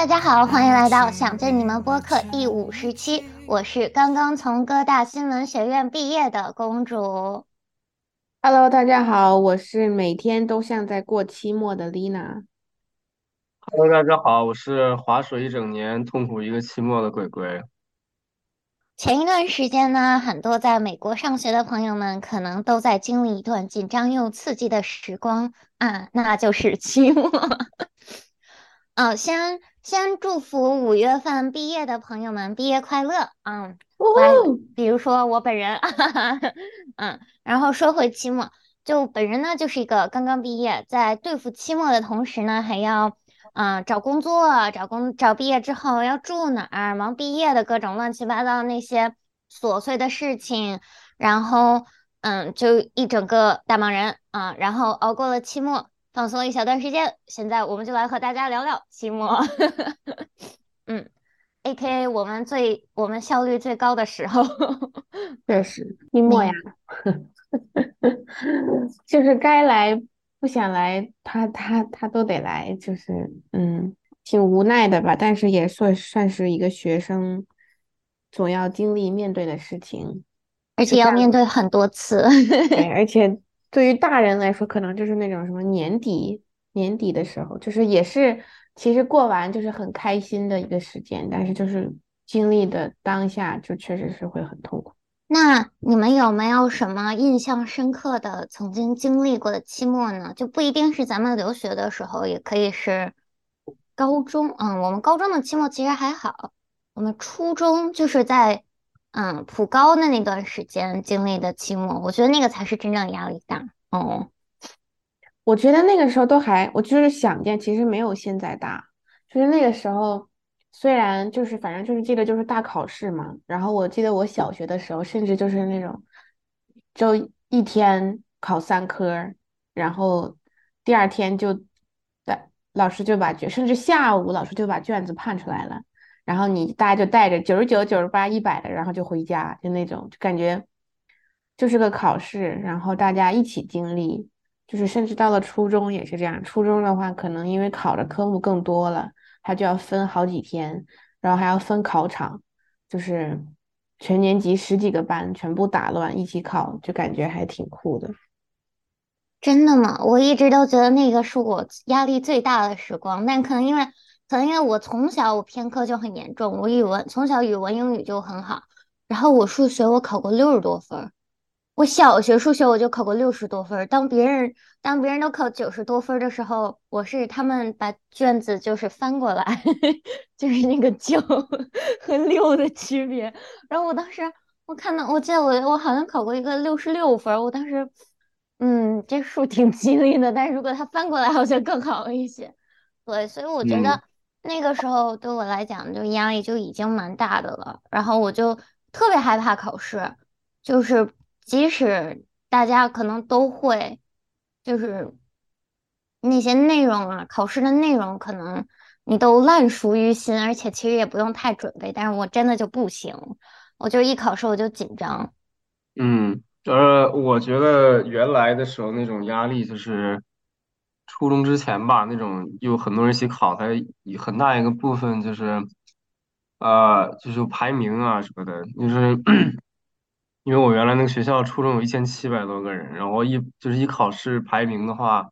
大家好，欢迎来到想见你们播客第五十期，我是刚刚从哥大新闻学院毕业的公主。Hello，大家好，我是每天都像在过期末的 Lina。Hello，大家好，我是划水一整年，痛苦一个期末的鬼鬼。前一段时间呢，很多在美国上学的朋友们可能都在经历一段紧张又刺激的时光啊，那就是期末。嗯，先先祝福五月份毕业的朋友们毕业快乐。嗯，比如说我本人，嗯，然后说回期末，就本人呢就是一个刚刚毕业，在对付期末的同时呢，还要嗯找工作，找工找毕业之后要住哪儿，忙毕业的各种乱七八糟那些琐碎的事情，然后嗯就一整个大忙人啊，然后熬过了期末。放松一小段时间，现在我们就来和大家聊聊期末。嗯，A K A 我们最我们效率最高的时候，确实期末呀，就是该来不想来，他他他都得来，就是嗯，挺无奈的吧。但是也算算是一个学生总要经历面对的事情，而且要面对很多次，对，而且。对于大人来说，可能就是那种什么年底年底的时候，就是也是其实过完就是很开心的一个时间，但是就是经历的当下就确实是会很痛苦。那你们有没有什么印象深刻的曾经经历过的期末呢？就不一定是咱们留学的时候，也可以是高中。嗯，我们高中的期末其实还好，我们初中就是在。嗯，普高的那段时间经历的期末，我觉得那个才是真正压力大。哦，我觉得那个时候都还，我就是想见，其实没有现在大。就是那个时候，虽然就是反正就是记得就是大考试嘛。然后我记得我小学的时候，甚至就是那种，就一天考三科，然后第二天就，老师就把卷，甚至下午老师就把卷子判出来了。然后你大家就带着九十九、九十八、一百的，然后就回家，就那种就感觉就是个考试，然后大家一起经历，就是甚至到了初中也是这样。初中的话，可能因为考的科目更多了，它就要分好几天，然后还要分考场，就是全年级十几个班全部打乱一起考，就感觉还挺酷的。真的吗？我一直都觉得那个是我压力最大的时光，但可能因为。可能因为我从小我偏科就很严重，我语文从小语文英语就很好，然后我数学我考过六十多分，我小学数学我就考过六十多分。当别人当别人都考九十多分的时候，我是他们把卷子就是翻过来，就是那个九 和六的区别。然后我当时我看到我记得我我好像考过一个六十六分，我当时嗯这数挺 吉利的，但是如果他翻过来好像更好一些。对，所以我觉得。那个时候对我来讲，就压力就已经蛮大的了。然后我就特别害怕考试，就是即使大家可能都会，就是那些内容啊，考试的内容可能你都烂熟于心，而且其实也不用太准备。但是我真的就不行，我就一考试我就紧张。嗯，呃，我觉得原来的时候那种压力就是。初中之前吧，那种有很多人一起考，它很大一个部分就是，呃，就是排名啊什么的。就是 因为我原来那个学校初中有一千七百多个人，然后一就是一考试排名的话，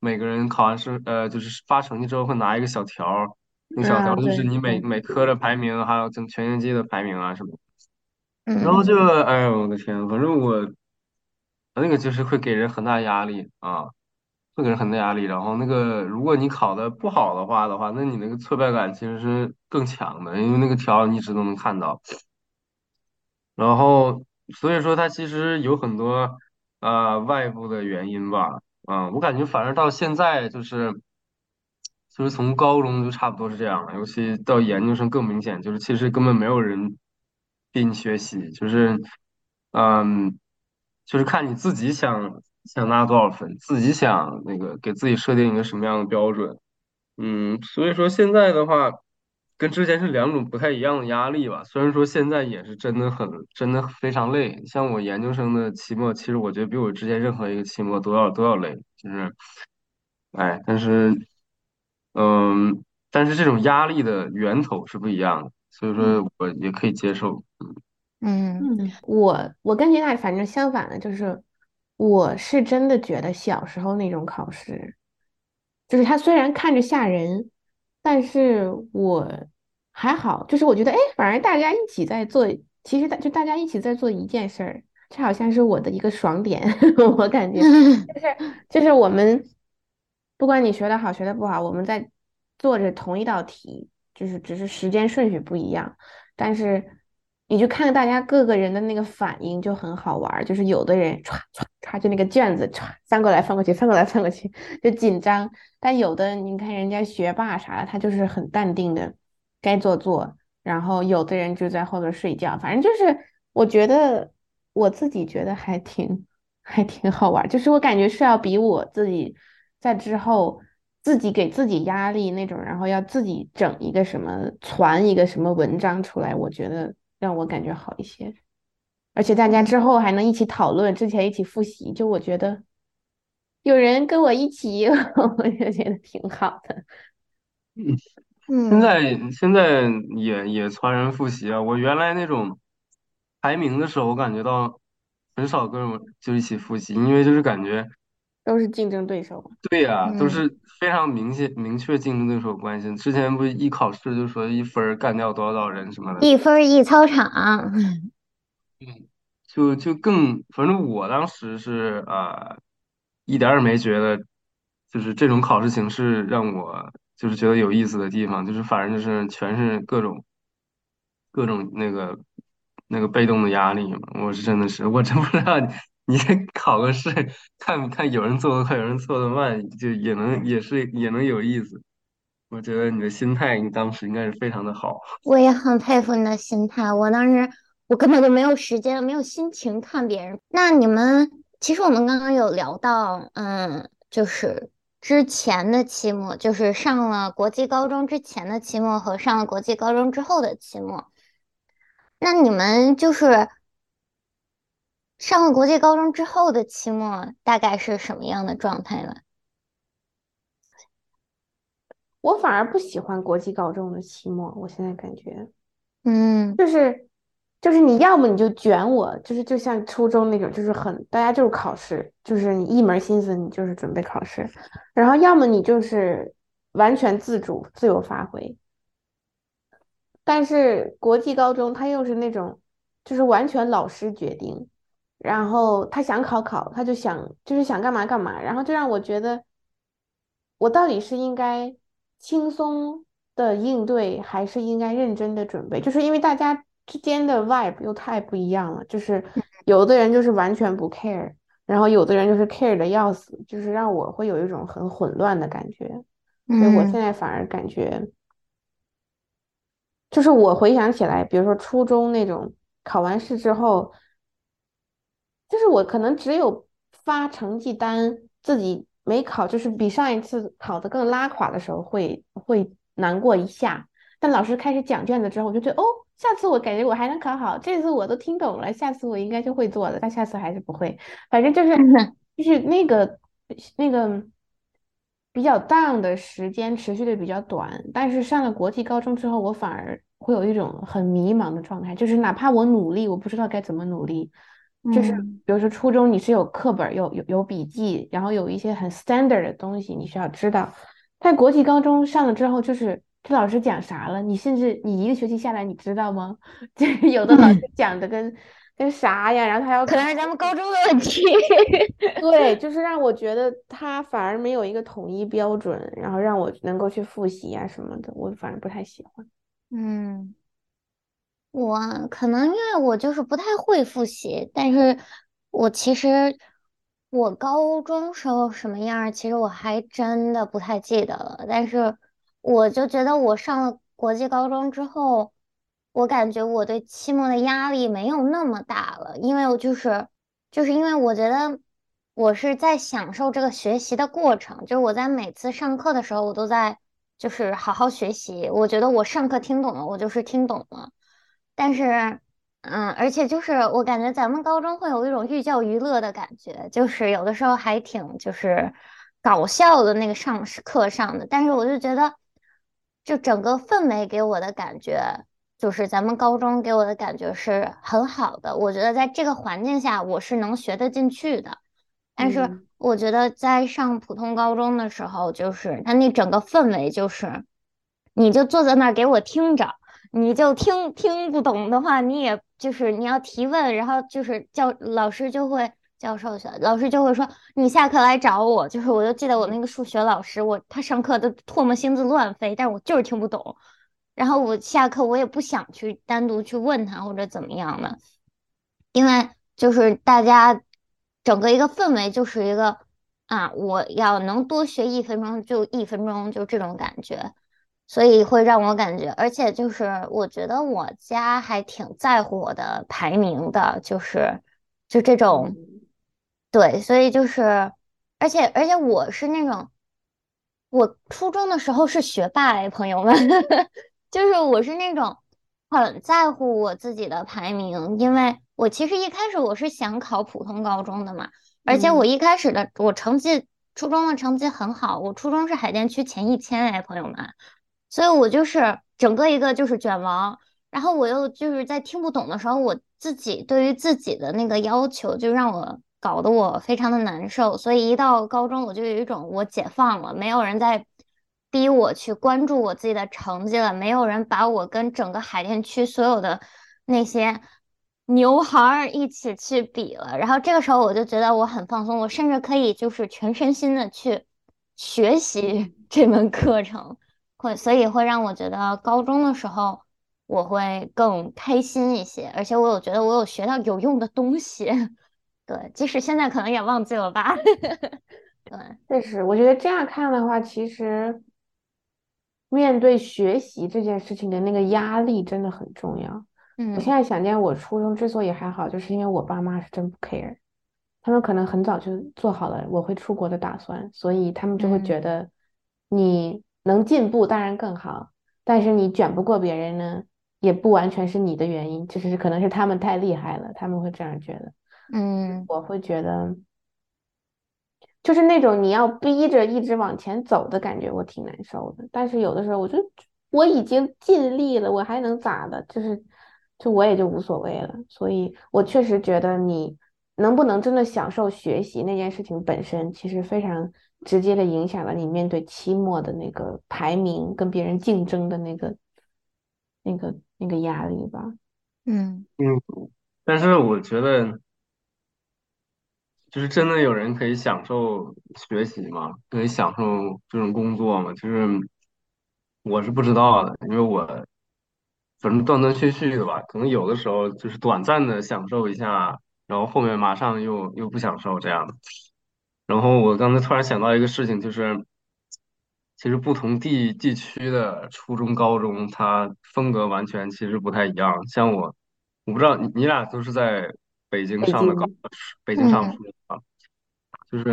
每个人考完试，呃，就是发成绩之后会拿一个小条，那小条就是你每每科的排名，还有整全年级的排名啊什么。然后就，哎呦我的天，反正我那个就是会给人很大压力啊。会给人很大压力，然后那个如果你考的不好的话的话，那你那个挫败感其实是更强的，因为那个条你一直都能看到。然后所以说它其实有很多啊外部的原因吧，嗯，我感觉反正到现在就是就是从高中就差不多是这样了，尤其到研究生更明显，就是其实根本没有人逼你学习，就是嗯，就是看你自己想。想拿多少分，自己想那个给自己设定一个什么样的标准，嗯，所以说现在的话，跟之前是两种不太一样的压力吧。虽然说现在也是真的很真的非常累，像我研究生的期末，其实我觉得比我之前任何一个期末都要都要累，就是，哎，但是，嗯，但是这种压力的源头是不一样的，所以说我也可以接受。嗯嗯，我我跟你俩反正相反的，就是我是真的觉得小时候那种考试，就是它虽然看着吓人，但是我还好，就是我觉得哎，反而大家一起在做，其实大就大家一起在做一件事儿，这好像是我的一个爽点，我感觉 就是就是我们不管你学的好学的不好，我们在做着同一道题，就是只是时间顺序不一样，但是。你就看大家各个人的那个反应就很好玩儿，就是有的人歘歘他就那个卷子翻过来翻过去翻过来翻过去就紧张，但有的你看人家学霸啥的，他就是很淡定的，该做做，然后有的人就在后头睡觉，反正就是我觉得我自己觉得还挺还挺好玩，就是我感觉是要比我自己在之后自己给自己压力那种，然后要自己整一个什么传一个什么文章出来，我觉得。让我感觉好一些，而且大家之后还能一起讨论，之前一起复习，就我觉得有人跟我一起，我就觉得挺好的。嗯，现在现在也也传人复习啊。我原来那种排名的时候，我感觉到很少跟我就一起复习，因为就是感觉都是竞争对手。对呀，都是非常明显明确竞争对手关系。之前不一考试就说一分干掉多少多少人什么的，一分一操场。嗯，就就更，反正我当时是啊，一点也没觉得，就是这种考试形式让我就是觉得有意思的地方，就是反正就是全是各种各种那个那个被动的压力嘛。我是真的是，我真不知道。你考个试，看看有人做的快，有人做的慢，就也能也是也能有意思。我觉得你的心态，你当时应该是非常的好。我也很佩服你的心态。我当时我根本就没有时间，没有心情看别人。那你们其实我们刚刚有聊到，嗯，就是之前的期末，就是上了国际高中之前的期末和上了国际高中之后的期末。那你们就是。上了国际高中之后的期末大概是什么样的状态呢？我反而不喜欢国际高中的期末，我现在感觉，嗯，就是就是你要么你就卷我，就是就像初中那种，就是很大家就是考试，就是你一门心思你就是准备考试，然后要么你就是完全自主自由发挥。但是国际高中它又是那种，就是完全老师决定。然后他想考考，他就想就是想干嘛干嘛，然后就让我觉得，我到底是应该轻松的应对，还是应该认真的准备？就是因为大家之间的 vibe 又太不一样了，就是有的人就是完全不 care，然后有的人就是 care 的要死，就是让我会有一种很混乱的感觉。所以我现在反而感觉，就是我回想起来，比如说初中那种考完试之后。就是我可能只有发成绩单，自己没考，就是比上一次考的更拉垮的时候，会会难过一下。但老师开始讲卷子之后，我就觉得哦，下次我感觉我还能考好，这次我都听懂了，下次我应该就会做了。但下次还是不会，反正就是 就是那个那个比较 down 的时间持续的比较短。但是上了国际高中之后，我反而会有一种很迷茫的状态，就是哪怕我努力，我不知道该怎么努力。就是比如说初中你是有课本有有有笔记，然后有一些很 standard 的东西你需要知道。在国际高中上了之后，就是这老师讲啥了，你甚至你一个学期下来你知道吗？就是 有的老师讲的跟跟啥呀，然后他要可能是咱们高中的问题。对，就是让我觉得他反而没有一个统一标准，然后让我能够去复习啊什么的，我反正不太喜欢。嗯。我可能因为我就是不太会复习，但是我其实我高中时候什么样，其实我还真的不太记得了。但是我就觉得我上了国际高中之后，我感觉我对期末的压力没有那么大了，因为我就是就是因为我觉得我是在享受这个学习的过程，就是我在每次上课的时候，我都在就是好好学习。我觉得我上课听懂了，我就是听懂了。但是，嗯，而且就是我感觉咱们高中会有一种寓教于乐的感觉，就是有的时候还挺就是搞笑的那个上课上的。但是我就觉得，就整个氛围给我的感觉，就是咱们高中给我的感觉是很好的。我觉得在这个环境下，我是能学得进去的。但是嗯我觉得在上普通高中的时候，就是他那整个氛围就是，你就坐在那儿给我听着，你就听听不懂的话，你也就是你要提问，然后就是教老师就会教授去，老师就会说你下课来找我。就是我就记得我那个数学老师，我他上课都唾沫星子乱飞，但是我就是听不懂。然后我下课我也不想去单独去问他或者怎么样的。因为就是大家整个一个氛围就是一个啊，我要能多学一分钟就一分钟，就这种感觉，所以会让我感觉，而且就是我觉得我家还挺在乎我的排名的，就是就这种，对，所以就是，而且而且我是那种。我初中的时候是学霸哎，朋友们，就是我是那种很在乎我自己的排名，因为我其实一开始我是想考普通高中的嘛，而且我嗯一开始的我成绩初中的成绩很好，我初中是海淀区前一千哎，朋友们，所以我就是整个一个就是卷王，然后我又就是在听不懂的时候，我自己对于自己的那个要求就让我搞得我非常的难受，所以一到高中我就有一种我解放了，没有人在逼我去关注我自己的成绩了，没有人把我跟整个海淀区所有的那些牛孩儿一起去比了，然后这个时候我就觉得我很放松，我甚至可以就是全身心的去学习 这门课程。会，所以会让我觉得高中的时候我会更开心一些，而且我有觉得我有学到有用的东西。对，即使现在可能也忘记了吧。对，确实，我觉得这样看的话，其实面对学习这件事情的那个压力真的很重要。嗯我现嗯在想见我初中之所以还好，就是因为我爸妈是真不 care，他们可能很早就做好了我会出国的打算，所以他们就会觉嗯得你能进步当然更好，但是你卷不过别人呢，也不完全是你的原因，就是可能是他们太厉害了，他们会这样觉得。嗯我会觉得。就是那种你要逼着一直往前走的感觉，我挺难受的。但是有的时候，我就我已经尽力了，我还能咋的？就是就我也就无所谓了。所以我确实觉得你能不能真的享受学习那件事情本身，其实非常直接的影响了你面对期末的那个排名跟别人竞争的那个那个那个压力吧。嗯嗯，但是我觉得，就是真的有人可以享受学习吗？可以享受这种工作吗？就是我是不知道的，因为我反正断断续续的吧，可能有的时候就是短暂的享受一下，然后后面马上又又不享受这样的。然后我刚才突然想到一个事情，就是其实不同地地区的初中、高中，它风格完全其实不太一样。像我，我不知道你你俩都是在北京上的高，北京，上初中啊，就是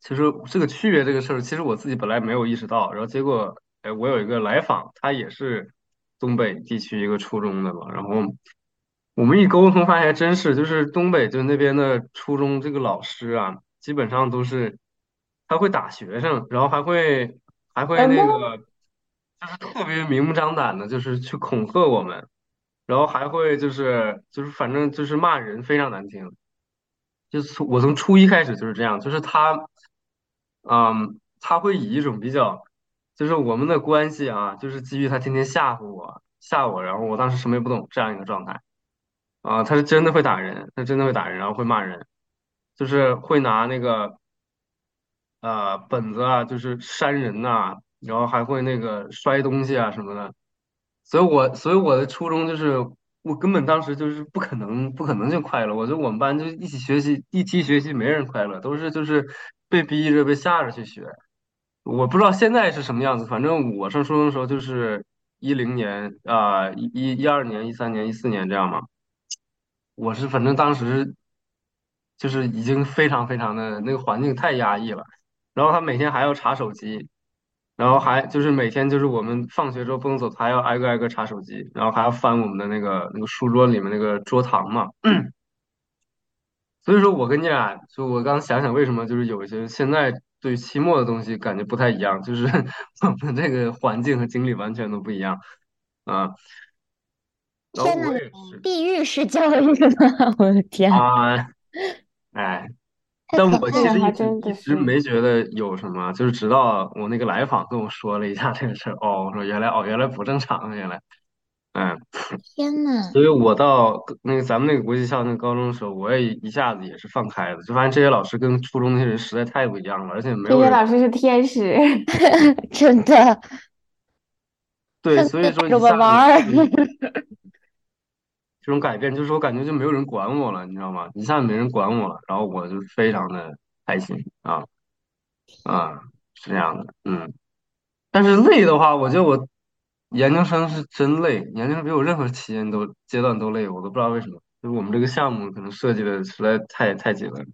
其实这个区别这个事儿，其实我自己本来没有意识到，然后结果，哎，我有一个来访，他也是东北地区一个初中的嘛，然后我们一沟通发现还真是，就是东北就那边的初中这个老师啊，基本上都是他会打学生，然后还会还会？那个就是特别明目张胆的，就是去恐吓我们，然后还会就是就是反正就是骂人，非常难听。就是从我从初一开始就是这样，就是他，嗯，他会以一种比较，就是我们的关系啊，就是基于他天天吓唬我，吓我，然后我当时什么也不懂这样一个状态。啊，他是真的会打人，他真的会打人，然后会骂人，就是会拿那个呃本子啊，就是扇人呐、然后还会那个摔东西啊什么的，所以我所以我的初中就是我根本当时就是不可能不可能就快乐，我觉得我们班就一起学习，一起学习没人快乐，都是就是被逼着被吓着去学。我不知道现在是什么样子，反正我上初中的时候就是一零年啊，一一一二年、一三年、一四年这样嘛。我是反正当时就是已经非常非常的那个环境太压抑了，然后他每天还要查手机，然后还就是每天就是我们放学之后不能走，他还要挨个挨个查手机，然后还要翻我们的那个那个书桌里面那个桌堂嘛。所以说我跟你俩，就我刚想想为什么就是有一些现在对期末的东西感觉不太一样，就是 我们这个环境和经历完全都不一样啊。然后天呐，你我也是地狱式教育吗？我的天，啊，哎，太但我！其实一直没觉得有什么，就是直到我那个来访跟我说了一下这个事儿，哦，我说原来哦原来不正常啊，原来，嗯。天呐，所以我到那个咱们那个国际校那个高中的时候，我也一下子也是放开了，就发现这些老师跟初中那些人实在太不一样了，而且没有这些老师是天使。真的，对，所以说 一下玩儿。这种改变，就是我感觉就没有人管我了，你知道吗？一下子没人管我了，然后我就非常的开心啊啊，是这样的，嗯。但是累的话，我觉得我研究生是真累，研究生比我任何期间都阶段都累，我都不知道为什么。就是我们这个项目可能设计的实在太太紧了，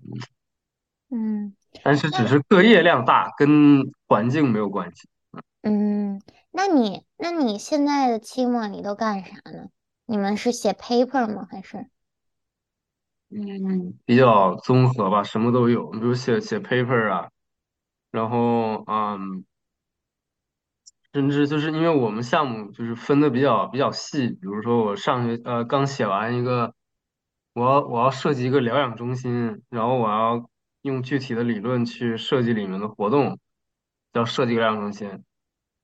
嗯但是只是课业量大，跟环境没有关系。嗯，那你那你现在的期末你都干啥呢？你们是写 paper 吗？还是？嗯，比较综合吧，什么都有，比如写写 paper 啊，然后嗯，甚至就是因为我们项目就是分的比较比较细，比如说我上学呃刚写完一个，我要我要设计一个疗养中心，然后我要用具体的理论去设计里面的活动，叫设计疗养中心。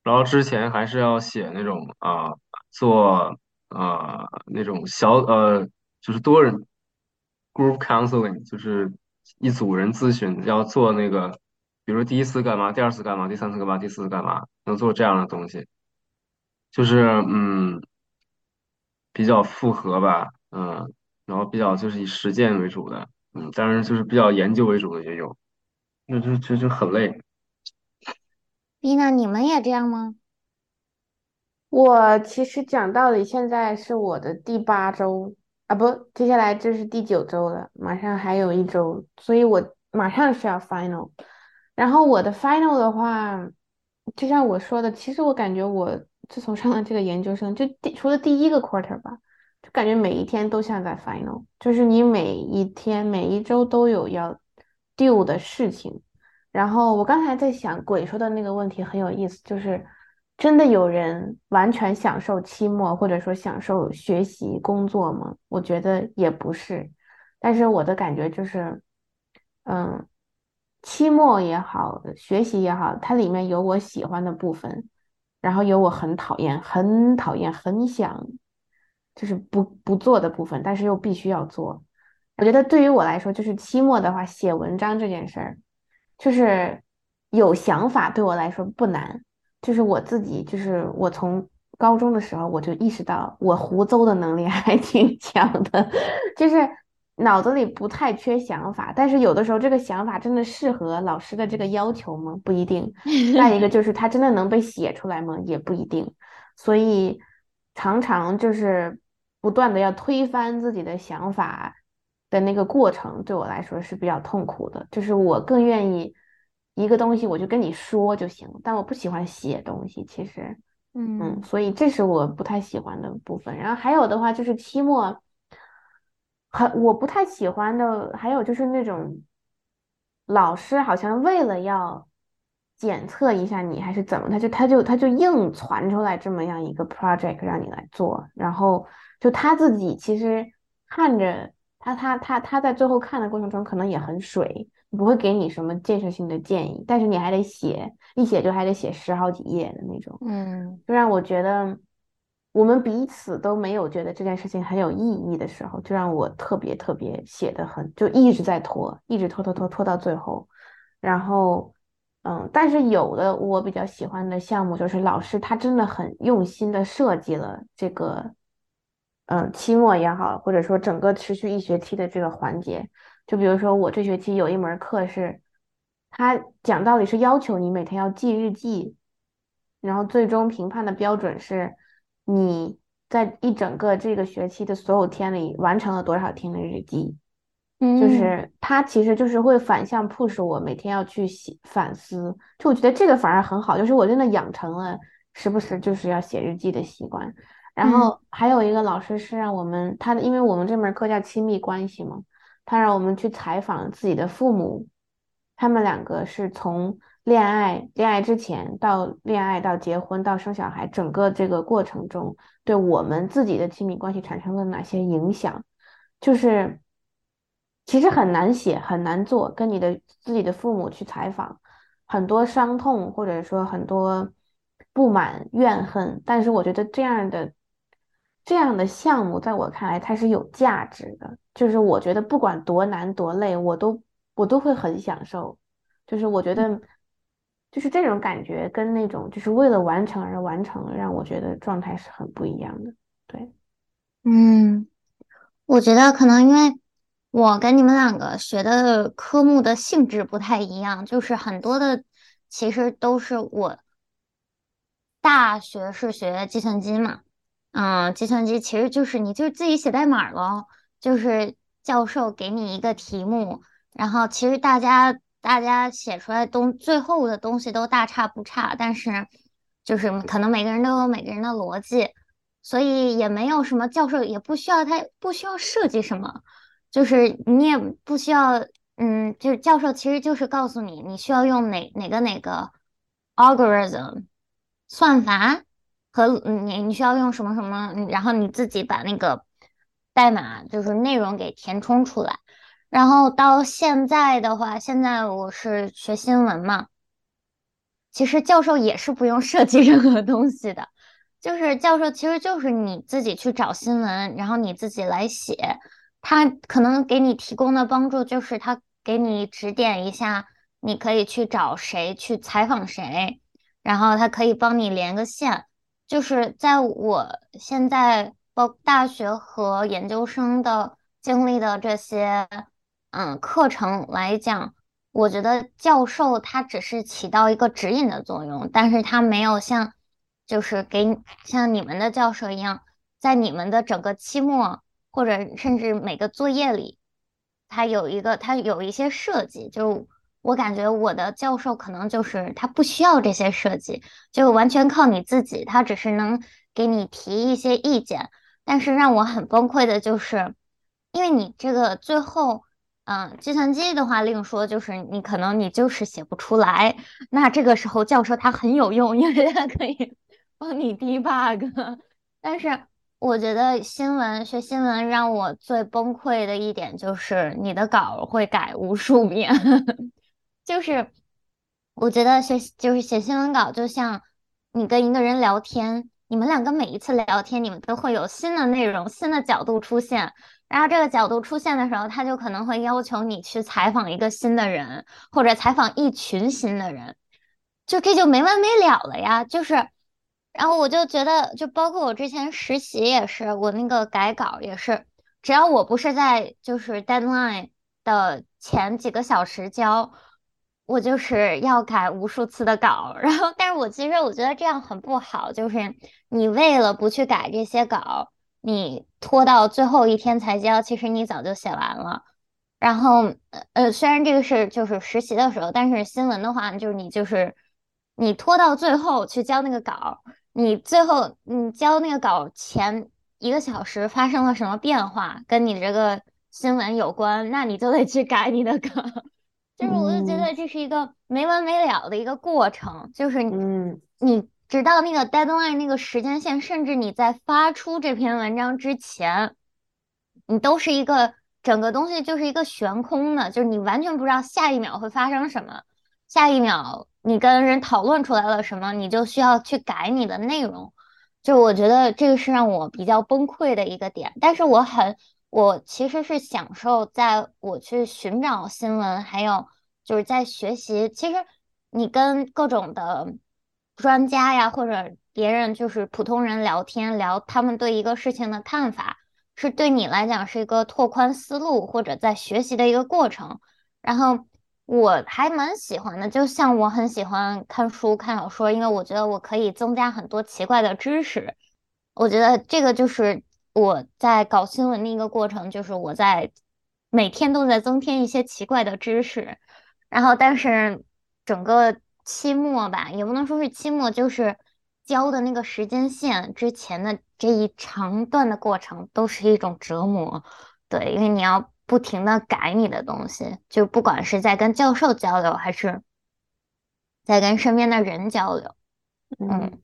然后之前还是要写那种啊、做啊、那种小呃就是多人 group counseling，就是一组人咨询，要做那个，比如说第一次干嘛，第二次干嘛，第三次干嘛，第四次干嘛，能做这样的东西，就是嗯比较复合吧，嗯，然后比较就是以实践为主的，嗯，当然就是比较研究为主的也有，那就就就很累。丽娜，你们也这样吗？我其实讲道理，现在是我的第八周啊，不，接下来这是第九周了，马上还有一周，所以我马上是要 final。然后我的 final 的话，就像我说的，其实我感觉我自从上了这个研究生，就第除了第一个 quarter 吧，就感觉每一天都像在 final，就是你每一天每一周都有要 do 的事情。然后我刚才在想，鬼说的那个问题很有意思，就是真的有人完全享受期末，或者说享受学习工作吗？我觉得也不是，但是我的感觉就是，嗯，期末也好，学习也好，它里面有我喜欢的部分，然后有我很讨厌、很讨厌、很想就是不不做的部分，但是又必须要做。我觉得对于我来说，就是期末的话，写文章这件事儿。就是有想法对我来说不难，就是我自己，就是我从高中的时候我就意识到我胡诌的能力 还挺强的，就是脑子里不太缺想法，但是有的时候这个想法真的适合老师的这个要求吗？不一定。再一个就是它真的能被写出来吗？也不一定。所以常常就是不断的要推翻自己的想法。的那个过程对我来说是比较痛苦的，就是我更愿意一个东西我就跟你说就行，但我不喜欢写东西，其实，嗯，所以这是我不太喜欢的部分。然后还有的话就是期末，很我不太喜欢的，还有就是那种老师好像为了要检测一下你还是怎么，他就他就他就硬传出来这么样一个 project 让你来做，然后就他自己其实看着。他他他他在最后看的过程中可能也很水，不会给你什么建设性的建议，但是你还得写，一写就还得写十好几页的那种，嗯，就让我觉得我们彼此都没有觉得这件事情很有意义的时候，就让我特别特别写的很，就一直在拖，一直拖拖拖拖到最后，然后嗯，但是有的我比较喜欢的项目就是老师他真的很用心的设计了这个。嗯，期末也好，或者说整个持续一学期的这个环节，就比如说我这学期有一门课是，他讲道理是要求你每天要记日记，然后最终评判的标准是你在一整个这个学期的所有天里完成了多少天的日记，就是他其实就是会反向 push 我每天要去写反思，就我觉得这个反而很好，就是我真的养成了时不时就是要写日记的习惯。然后还有一个老师是让我们，他的因为我们这门课叫亲密关系嘛，他让我们去采访自己的父母，他们两个是从恋爱、恋爱之前到恋爱到结婚到生小孩，整个这个过程中，对我们自己的亲密关系产生了哪些影响？就是其实很难写，很难做，跟你的自己的父母去采访，很多伤痛或者说很多不满、怨恨，但是我觉得这样的。这样的项目在我看来它是有价值的，就是我觉得不管多难多累，我都我都会很享受。就是我觉得，就是这种感觉跟那种就是为了完成而完成，让我觉得状态是很不一样的。对，嗯，我觉得可能因为我跟你们两个学的科目的性质不太一样，就是很多的其实都是我大学是学计算机嘛。嗯，计算机其实就是你就自己写代码咯，就是教授给你一个题目，然后其实大家大家写出来东最后的东西都大差不差，但是就是可能每个人都有每个人的逻辑，所以也没有什么教授也不需要他不需要设计什么，就是你也不需要，嗯，就是教授其实就是告诉你你需要用哪哪个哪个 algorithm 算法。和你你需要用什么什么，然后你自己把那个代码就是内容给填充出来。然后到现在的话，现在我是学新闻嘛，其实教授也是不用设计任何东西的，就是教授其实就是你自己去找新闻，然后你自己来写。他可能给你提供的帮助就是他给你指点一下，你可以去找谁去采访谁，然后他可以帮你连个线。就是在我现在包大学和研究生的经历的这些嗯课程来讲，我觉得教授他只是起到一个指引的作用，但是他没有像就是给像你们的教授一样，在你们的整个期末或者甚至每个作业里，他有一个他有一些设计就。我感觉我的教授可能就是他不需要这些设计，就完全靠你自己，他只是能给你提一些意见。但是让我很崩溃的就是，因为你这个最后，嗯，计算机的话另说，就是你可能你就是写不出来，那这个时候教授他很有用，因为他可以帮你 debug。但是我觉得新闻学新闻让我最崩溃的一点就是你的稿会改无数遍。就是我觉得写就是写新闻稿，就像你跟一个人聊天，你们两个每一次聊天，你们都会有新的内容、新的角度出现。然后这个角度出现的时候，他就可能会要求你去采访一个新的人，或者采访一群新的人，就这就没完没了了呀。就是，然后我就觉得，就包括我之前实习也是，我那个改稿也是，只要我不是在就是 deadline 的前几个小时交。我就是要改无数次的稿，然后，但是我其实我觉得这样很不好，就是你为了不去改这些稿，你拖到最后一天才交，其实你早就写完了。然后，呃，虽然这个是就是实习的时候，但是新闻的话，就是你就是你拖到最后去交那个稿，你最后你交那个稿前一个小时发生了什么变化，跟你这个新闻有关，那你就得去改你的稿。就是，我就觉得这是一个没完没了的一个过程。就是，嗯，你直到那个 deadline 那个时间线，甚至你在发出这篇文章之前，你都是一个整个东西就是一个悬空的，就是你完全不知道下一秒会发生什么，下一秒你跟人讨论出来了什么，你就需要去改你的内容。就我觉得这个是让我比较崩溃的一个点，但是我很。我其实是享受在我去寻找新闻，还有就是在学习。其实你跟各种的专家呀，或者别人就是普通人聊天，聊他们对一个事情的看法，是对你来讲是一个拓宽思路或者在学习的一个过程。然后我还蛮喜欢的，就像我很喜欢看书、看小说，因为我觉得我可以增加很多奇怪的知识。我觉得这个就是。我在搞新闻的一个过程，就是我在每天都在增添一些奇怪的知识，然后但是整个期末吧，也不能说是期末，就是交的那个时间线之前的这一长段的过程，都是一种折磨。对，因为你要不停的改你的东西，就不管是在跟教授交流，还是在跟身边的人交流。嗯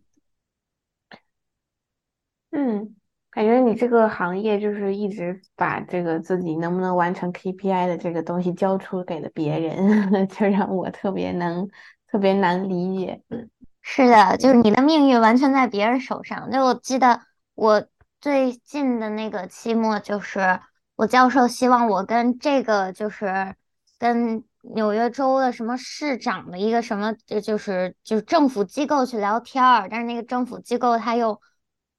嗯，感觉你这个行业就是一直把这个自己能不能完成 KPI 的这个东西交出给了别人，就让我特别能特别难理解。是的，就是你的命运完全在别人手上。就我记得我最近的那个期末，就是我教授希望我跟这个就是跟纽约州的什么市长的一个什么，就就是就是政府机构去聊天儿，但是那个政府机构他又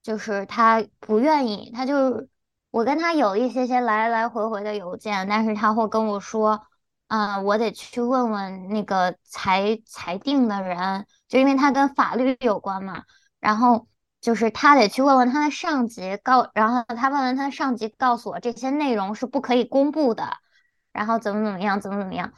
就是他不愿意，他就我跟他有一些些来来回回的邮件，但是他会跟我说，嗯、我得去问问那个裁裁定的人。就因为他跟法律有关嘛，然后就是他得去问问他的上级告，然后他问问他的上级告诉我这些内容是不可以公布的，然后怎么怎么样，怎么怎么样，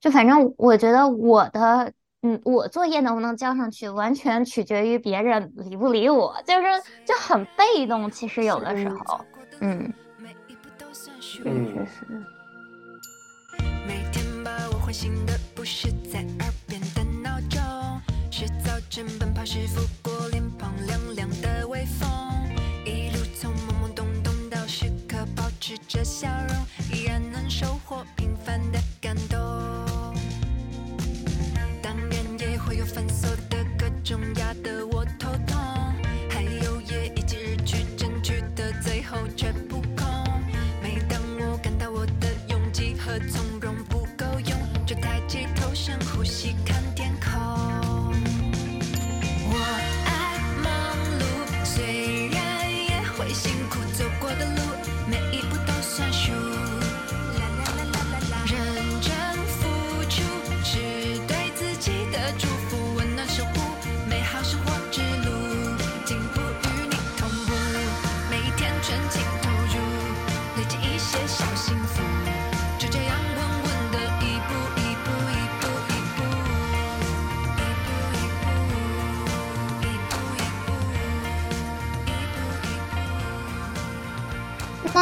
就反正我觉得我的，嗯，我作业能不能交上去，完全取决于别人理不理我，就是就很被动，其实有的时候，嗯嗯确实。每天把我唤醒的不是在耳边的闹钟，是早晨奔跑时拂过脸庞凉凉的微风。一路从懵懵懂懂到时刻保持着笑容，依然能收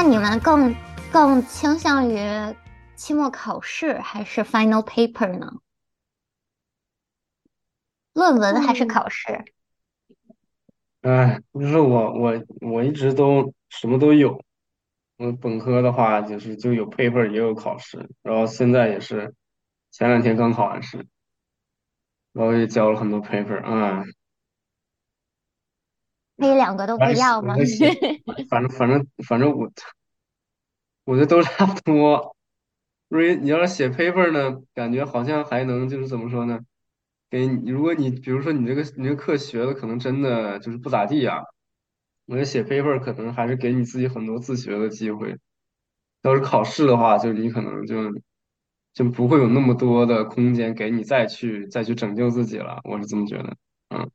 那你们更更倾向于期末考试还是 final paper 呢？论文还是嗯考试？哎，就是我我我一直都什么都有。我本科的话就是就有 paper 也有考试，然后现在也是前两天刚考完试，然后也交了很多 paper 啊，可以两个都不要吗？反正反正反正我我觉得都差不多。因为你要是写 paper 呢，感觉好像还能就是怎么说呢？给你，如果你比如说你这个你这个课学的可能真的就是不咋地啊，我觉得写 paper 可能还是给你自己很多自学的机会。要是考试的话，就你可能就就不会有那么多的空间给你再去再去拯救自己了，我是这么觉得。嗯，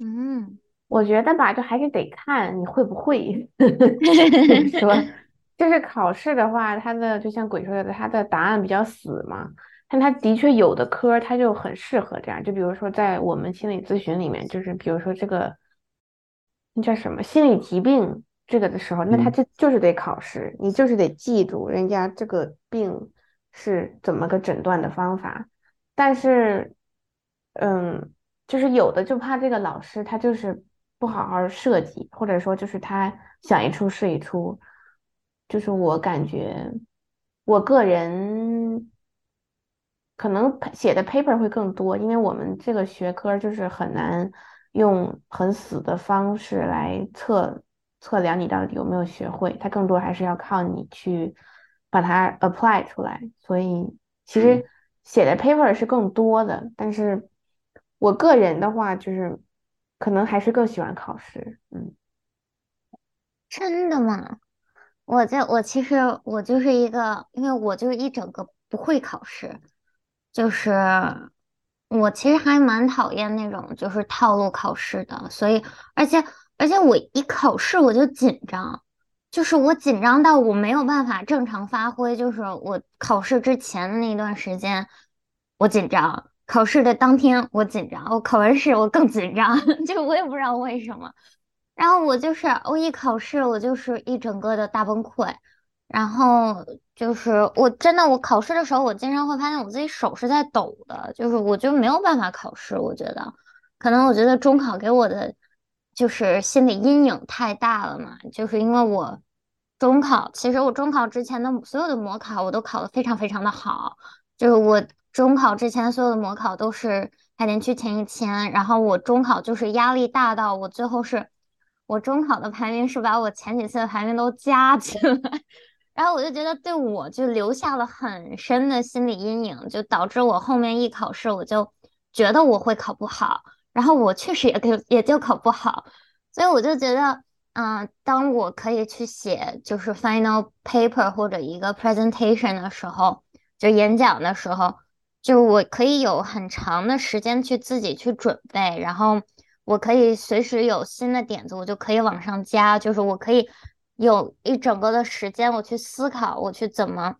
嗯，我觉得吧，就还是得看你会不会。就是说，就是考试的话，它的就像鬼说的，它的答案比较死嘛。但它的确有的科儿它就很适合这样，就比如说在我们心理咨询里面，就是比如说这个那叫什么心理疾病这个的时候，那它嗯就就是得考试，你就是得记住人家这个病是怎么个诊断的方法。但是，嗯，就是有的就怕这个老师他就是不好好设计，或者说就是他想一出是一出，就是我感觉我个人可能写的 paper 会更多，因为我们这个学科就是很难用很死的方式来测测量你到底有没有学会，它更多还是要靠你去把它 apply 出来，所以其嗯。实写的 paper 是更多的，但是我个人的话就是可能还是更喜欢考试，嗯真的吗？我就我其实我就是一个，因为我就是一整个不会考试，就是我其实还蛮讨厌那种就是套路考试的，所以而且而且我一考试我就紧张，就是我紧张到我没有办法正常发挥，就是我考试之前的那段时间我紧张，考试的当天我紧张，我考完试我更紧张，就我也不知道为什么。然后我就是我一考试，我就是一整个的大崩溃。然后就是我真的我考试的时候，我经常会发现我自己手是在抖的，就是我就没有办法考试。我觉得可能我觉得中考给我的就是心理阴影太大了嘛，就是因为我中考，其实我中考之前的所有的模考我都考得非常非常的好，就是我中考之前所有的模考都是海淀区前一千，然后我中考就是压力大到我最后是。我中考的排名是把我前几次的排名都加起来，然后我就觉得对我就留下了很深的心理阴影，就导致我后面一考试我就觉得我会考不好，然后我确实也就也就考不好，所以我就觉得，嗯，当我可以去写就是 final paper 或者一个 presentation 的时候，就演讲的时候，就我可以有很长的时间去自己去准备，然后。我可以随时有新的点子，我就可以往上加。就是我可以有一整个的时间，我去思考，我去怎么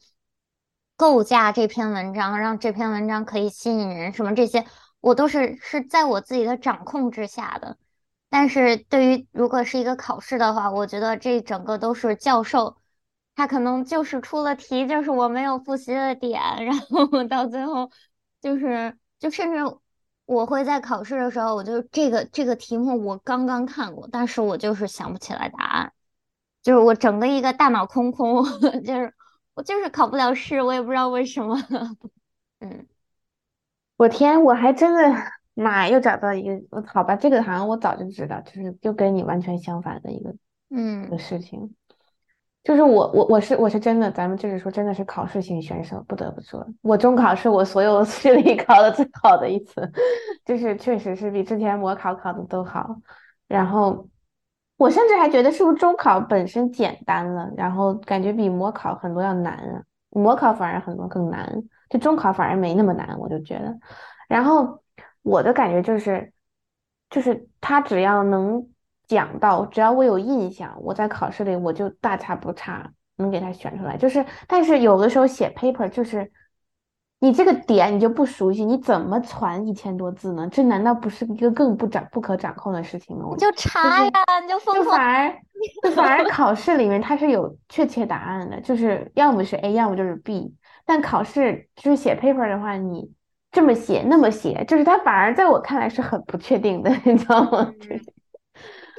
构架这篇文章，让这篇文章可以吸引人，什么这些，我都是是在我自己的掌控之下的。但是对于如果是一个考试的话，我觉得这整个都是教授，他可能就是出了题，就是我没有复习的点，然后我到最后就是就甚至。我会在考试的时候，我就这个这个题目我刚刚看过，但是我就是想不起来答案，就是我整个一个大脑空空，就是我就是考不了试，我也不知道为什么。嗯，我天，我还真的妈又找到一个，好吧，这个好像我早就知道，就是就跟你完全相反的一个嗯的事情。就是我我我是我是真的，咱们就是说真的是考试型选手，不得不说，我中考是我所有视力考的最好的一次，就是确实是比之前模考考的都好。然后我甚至还觉得是不是中考本身简单了，然后感觉比模考很多要难啊，模考反而很多更难，就中考反而没那么难，我就觉得。然后我的感觉就是，就是他只要能。讲到只要我有印象，我在考试里我就大差不差能给他选出来。就是，但是有的时候写 paper 就是你这个点你就不熟悉，你怎么传一千多字呢？这难道不是一个更不掌不可掌控的事情吗？你就查呀，你就疯狂。就反而就反而考试里面它是有确切答案的，就是要么是 A，要么就是 B。但考试就是写 paper 的话，你这么写那么写，就是它反而在我看来是很不确定的，你知道吗？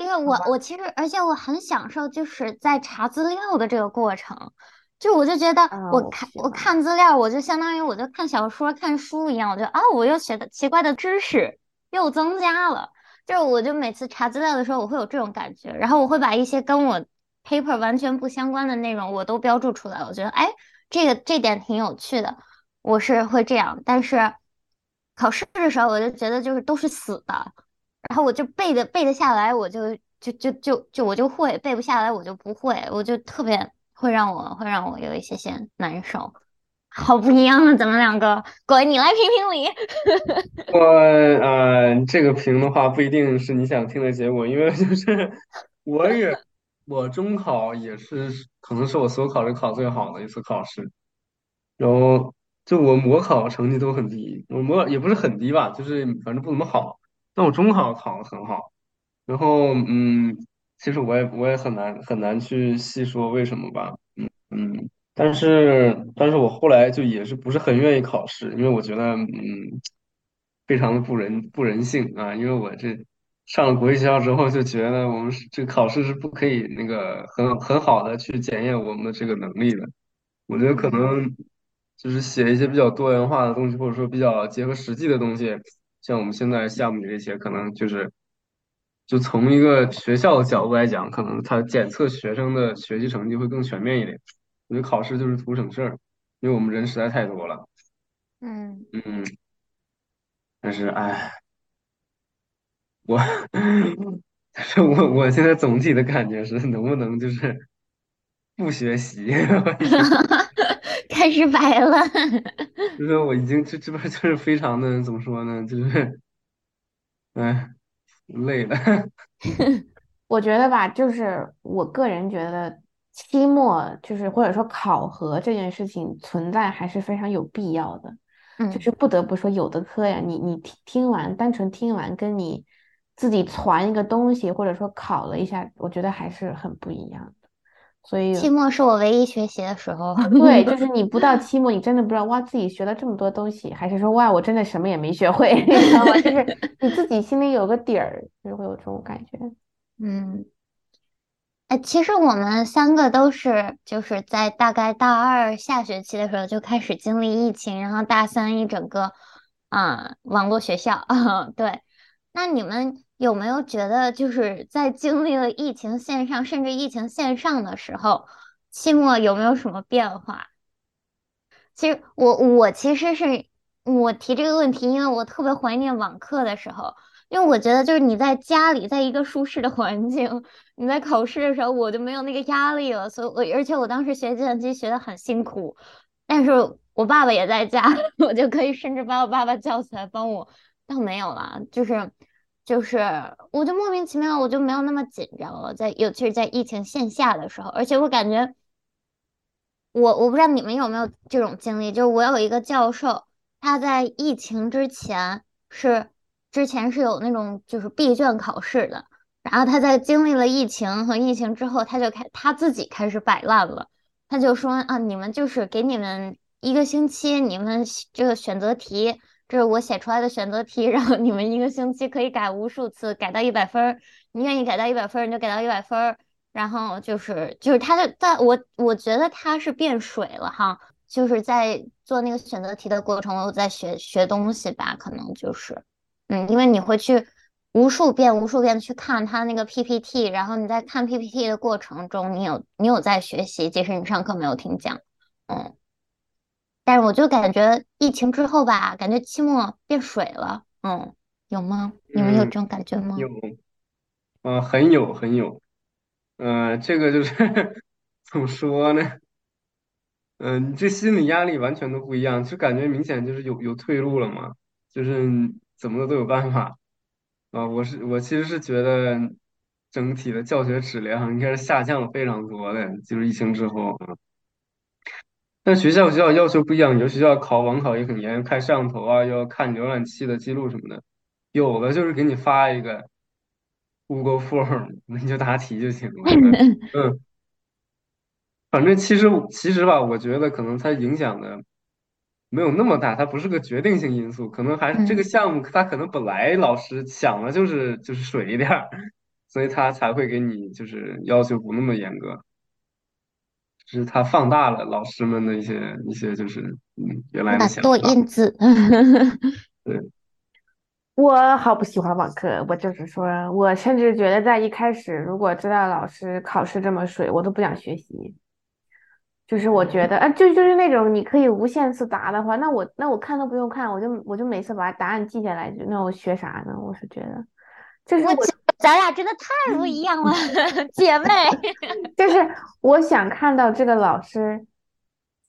因为我我其实，而且我很享受就是在查资料的这个过程，就我就觉得我看我看资料，我就相当于我就看小说看书一样，我就啊，我又学的奇怪的知识又增加了，就是我就每次查资料的时候，我会有这种感觉，然后我会把一些跟我 paper 完全不相关的内容我都标注出来，我觉得哎，这个这点挺有趣的，我是会这样，但是考试的时候我就觉得就是都是死的。然后我就背的背得下来，我就就就就就我就会背不下来，我就不会，我就特别会让我会让我有一些些难受，好不一样啊，咱们两个，滚，你来评评理。我呃，这个评的话不一定是你想听的结果，因为就是我也我中考也是可能是我所有考试考最好的一次考试，然后就我模考成绩都很低，我模也不是很低吧，就是反正不怎么好。我中考考得很好，然后嗯，其实我也我也很难很难去细说为什么吧，嗯嗯，但是但是我后来就也是不是很愿意考试，因为我觉得嗯，非常的不人不人性啊，因为我这上了国际学校之后就觉得我们这考试是不可以那个很很好的去检验我们的这个能力的，我觉得可能就是写一些比较多元化的东西，或者说比较结合实际的东西。像我们现在项目里这些，可能就是，就从一个学校的角度来讲，可能它检测学生的学习成绩会更全面一点。我觉得考试就是图省事儿，因为我们人实在太多了。嗯嗯，但是哎，我，但是我我现在总体的感觉是，能不能就是不学习？开始白了。就是我已经这这边就是非常的怎么说呢？就是，哎，累了。我觉得吧，就是我个人觉得，期末就是或者说考核这件事情存在还是非常有必要的。嗯，就是不得不说，有的课呀，你你听听完，单纯听完，跟你自己传一个东西，或者说考了一下，我觉得还是很不一样的。所以期末是我唯一学习的时候。对，就是你不到期末，你真的不知道哇自己学了这么多东西，还是说哇我真的什么也没学会，你知道吗？就是 你自己心里有个底儿，就会有这种感觉。嗯，哎，其实我们三个都是就是在大概大二下学期的时候就开始经历疫情，然后大三一整个啊、网络学校啊，对。那你们有没有觉得就是在经历了疫情线上甚至疫情线上的时候，期末有没有什么变化？其实我我其实是我提这个问题，因为我特别怀念网课的时候，因为我觉得就是你在家里，在一个舒适的环境，你在考试的时候我就没有那个压力了，所以我而且我当时学计算机学的很辛苦，但是我爸爸也在家，我就可以甚至把我爸爸叫起来帮我，倒没有了，就是就是我就莫名其妙我就没有那么紧张了，在尤其是在疫情线下的时候，而且我感觉。我我不知道你们有没有这种经历，就是我有一个教授，他在疫情之前是之前是有那种就是闭卷考试的，然后他在经历了疫情和疫情之后，他就开他自己开始摆烂了，他就说啊，你们就是给你们一个星期，你们这个选择题，这是我写出来的选择题，然后你们一个星期可以改无数次，改到一百分儿，你愿意改到一百分儿你就改到一百分儿。然后就是就是他的，在我我觉得他是变水了哈，就是在做那个选择题的过程，我在学学东西吧，可能就是，嗯，因为你会去无数遍、无数遍去看他那个 PPT，然后你在看 PPT 的过程中，你有你有在学习，即使你上课没有听讲，嗯，但是我就感觉疫情之后吧，感觉期末变水了，嗯，有吗？你们有嗯这种感觉吗？有，嗯、很有很有，嗯、这个就是 怎么说呢？嗯、你这心理压力完全都不一样，就感觉明显就是有有退路了嘛，就是怎么的都有办法啊、我是我其实是觉得整体的教学质量应该是下降了非常多的，就是疫情之后啊。但学校学校要求不一样，有的学校考网考也很严，看摄像头啊，要看浏览器的记录什么的。有的就是给你发一个 Google Form，那你就答题就行了。嗯，反正其实其实吧，我觉得可能它影响的没有那么大，它不是个决定性因素，可能还是这个嗯项目它可能本来老师想的就是就是水一点儿，所以他才会给你就是要求不那么严格，只是他放大了老师们的一些一些就是嗯原来的懒惰想法。因子。对，我好不喜欢网课，我就是说，我甚至觉得在一开始，如果知道老师考试这么水，我都不想学习。就是我觉得，啊，就就是那种你可以无限次答的话，那我那我看都不用看，我就我就每次把答案记下来，就那我学啥呢？我是觉得，就是我咱俩真的太不一样了 姐妹。就是我想看到这个老师，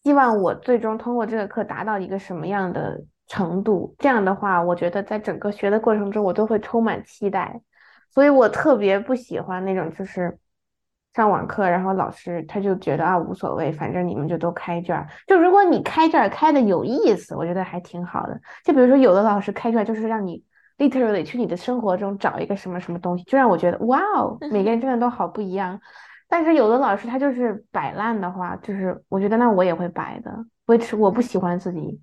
希望我最终通过这个课达到一个什么样的程度。这样的话，我觉得在整个学的过程中，我都会充满期待。所以我特别不喜欢那种就是上网课，然后老师他就觉得啊无所谓，反正你们就都开卷儿。就如果你开卷儿开的有意思，我觉得还挺好的。就比如说有的老师开卷儿就是让你 literally 去你的生活中找一个什么什么东西，就让我觉得哇哦，每个人真的都好不一样。但是有的老师他就是摆烂的话，就是我觉得那我也会摆的，维持我不喜欢自己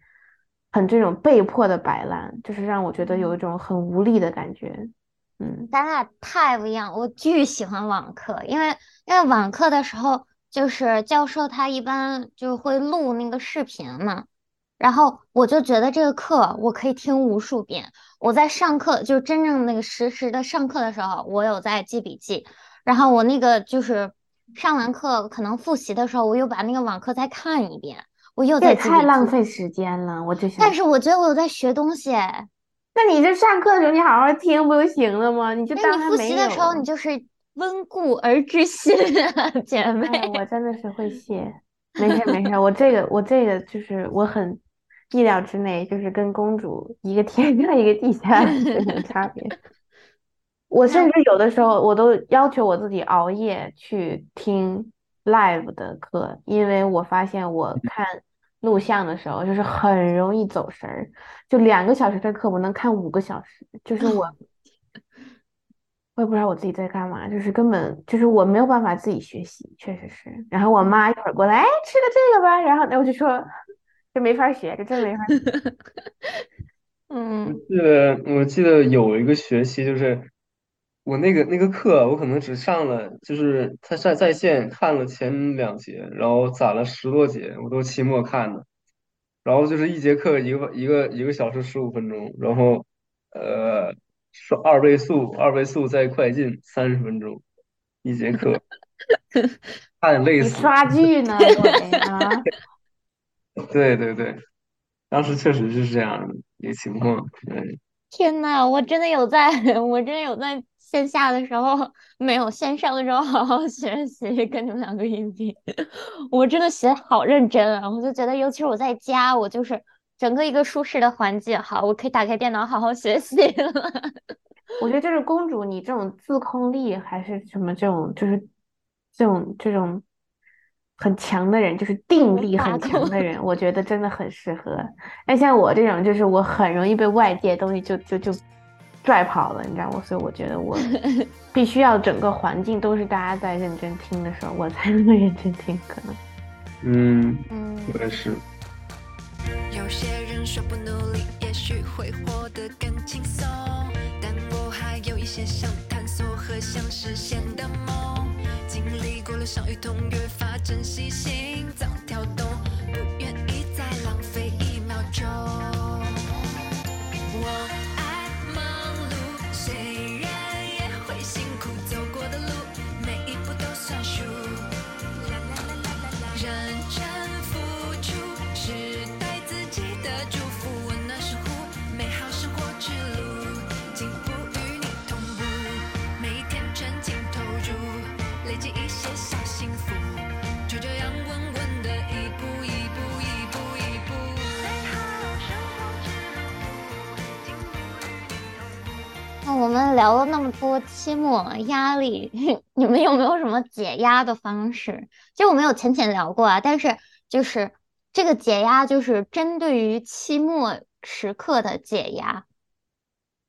很这种被迫的摆烂，就是让我觉得有一种很无力的感觉。嗯，咱俩太不一样，我巨喜欢网课，因为因为网课的时候，就是教授他一般就会录那个视频嘛，然后我就觉得这个课我可以听无数遍。我在上课，就是真正那个实时的上课的时候，我有在记笔记，然后我那个就是上完课可能复习的时候，我又把那个网课再看一遍，我又在也太。浪费时间了，我就想但是我觉得我有在学东西，那你这上课的时候你好好听不就行了吗？你就当你复习的时候，你。就是温故而知新啊，姐妹。哎，我真的是会谢，没事没事，我这个我这个就是我很意料之内，就是跟公主一个天上一个地下 差别。我甚至有的时候我都要求我自己熬夜去听 live 的课，因为我发现我看录像的时候就是很容易走神儿，就两个小时的课我能看五个小时，就是我 我也不知道我自己在干嘛，就是根本就是我没有办法自己学习，确实是。然后我妈一会儿过来，哎，吃个这个吧，然后那我就说，这没法学，这真没法学。嗯记得我记得有一个学期，就是我那个那个课，我可能只上了，就是他在在线看了前两节，然后攒了十多节，我都期末看的。然后就是一节课一个一个一个小时十五分钟，然后呃刷二倍速，二倍速再快进三十分钟一节课，差点累你死。刷剧呢，对啊，对对对，当时确实是这样的一个情况。对，天呐，我真的有在，我真的有在线下的时候没有线上的时候好好学习，跟你们两个一比，我真的学好认真啊！我就觉得，尤其是我在家，我就是整个一个舒适的环境，好，我可以打开电脑好好学习了。我觉得就是公主，你这种自控力还是什么这种，就是这种这种很强的人，就是定力很强的人，我觉得真的很适合。但像我这种，就是我很容易被外界东西就就就拽跑了，你知道吗？所以我觉得我 必须要整个环境都是大家在认真听的时候，我才能够认真听。可能嗯，嗯，我也是。有些人说不努力，也许会活得更轻松。但我还有一些想探索和想实现的梦。经历过了伤与痛，越发珍惜心我们聊了那么多期末压力，你们有没有什么解压的方式？其实我们有浅浅聊过啊，但是就是这个解压，就是针对于期末时刻的解压。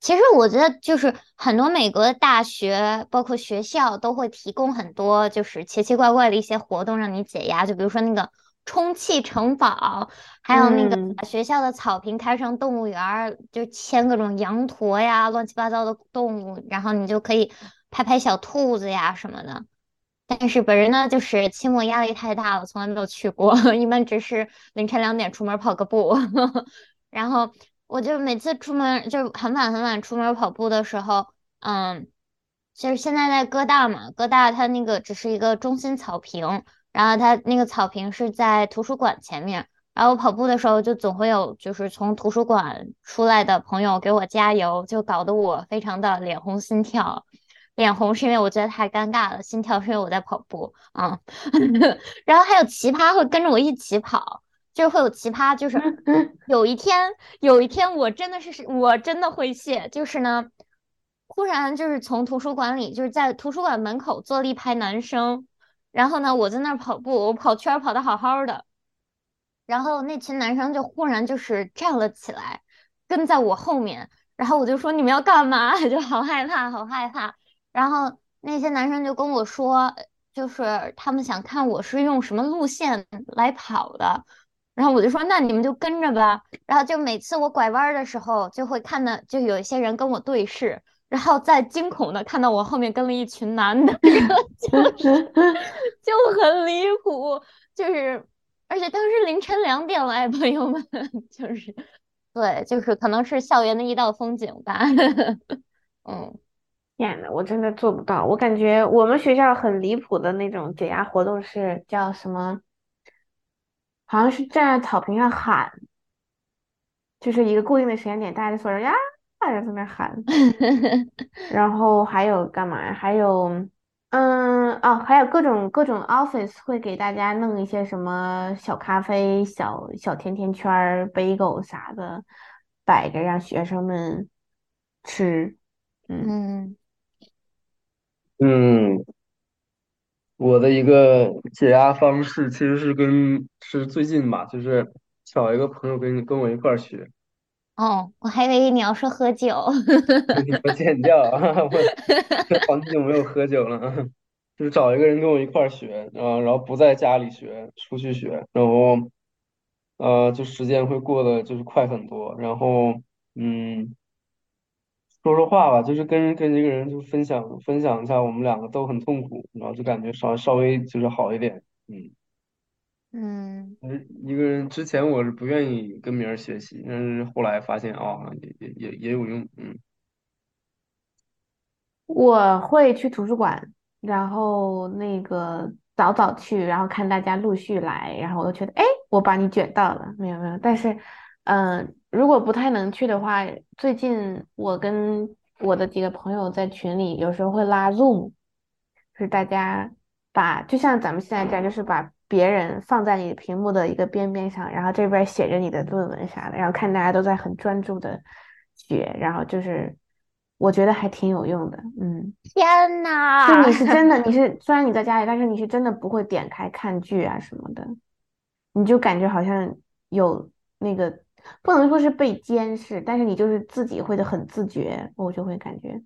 其实我觉得，就是很多美国的大学，包括学校，都会提供很多就是奇奇怪怪的一些活动让你解压。就比如说那个充气城堡，还有那个嗯把学校的草坪开成动物园儿，就牵各种羊驼呀、乱七八糟的动物，然后你就可以拍拍小兔子呀什么的。但是本人呢，就是期末压力太大了，从来没有去过，一般只是凌晨两点出门跑个步，然后我就每次出门就很晚很晚出门跑步的时候，嗯，就是现在在哥大嘛，哥大它那个只是一个中心草坪，然后它那个草坪是在图书馆前面，然后我跑步的时候就总会有就是从图书馆出来的朋友给我加油，就搞得我非常的脸红心跳。脸红是因为我觉得太尴尬了，心跳是因为我在跑步啊，然后还有奇葩会跟着我一起跑，就是会有奇葩，就是 有一天，有一天我真的是我真的会谢，就是呢，忽然就是从图书馆里，就是在图书馆门口坐了一排男生，然后呢，我在那儿跑步，我跑圈跑的好好的，然后那群男生就忽然就是站了起来，跟在我后面，然后我就说你们要干嘛？就好害怕，好害怕。然后那些男生就跟我说，就是他们想看我是用什么路线来跑的。然后我就说，那你们就跟着吧。然后就每次我拐弯的时候，就会看到，就有一些人跟我对视，然后再惊恐的看到我后面跟了一群男的，就 是 就很离谱，就是而且当时凌晨两点了，哎，朋友们，就是对，就是可能是校园的一道风景吧，嗯。天呐，我真的做不到。我感觉我们学校很离谱的那种解压活动是叫什么？好像是站在草坪上喊，就是一个固定的时间点，大家就所有人呀，大家在那喊。然后还有干嘛呀？还有，嗯，哦，还有各种各种 office 会给大家弄一些什么小咖啡、小小甜甜圈儿、bagel 啥的，摆着让学生们吃。嗯。嗯嗯，我的一个解压方式其实是跟是最近吧，就是找一个朋友跟跟我一块儿学，哦，我还以为你要说喝酒。你说见教啊，我好久没有喝酒了，就是找一个人跟我一块儿学，啊，然后不在家里学，出去学，然后呃，就时间会过得就是快很多，然后嗯，说说话吧，就是跟跟一个人就分享分享一下，我们两个都很痛苦，然后就感觉稍稍微就是好一点，嗯。嗯，嗯，一个人之前我是不愿意跟别人学习，但是后来发现啊，也也也也有用，嗯。我会去图书馆，然后那个早早去，然后看大家陆续来，然后我就觉得，哎，我把你卷到了，没有没有。但是，嗯、如果不太能去的话，最近我跟我的几个朋友在群里有时候会拉 Zoom，就是大家把就像咱们现在这样，就是把别人放在你屏幕的一个边边上，然后这边写着你的论文啥的，然后看大家都在很专注的学，然后就是我觉得还挺有用的，嗯。天就，你是真的，你是虽然你在家里，但是你是真的不会点开看剧啊什么的，你就感觉好像有那个，不能说是被监视，但是你就是自己会的很自觉，我就会感觉，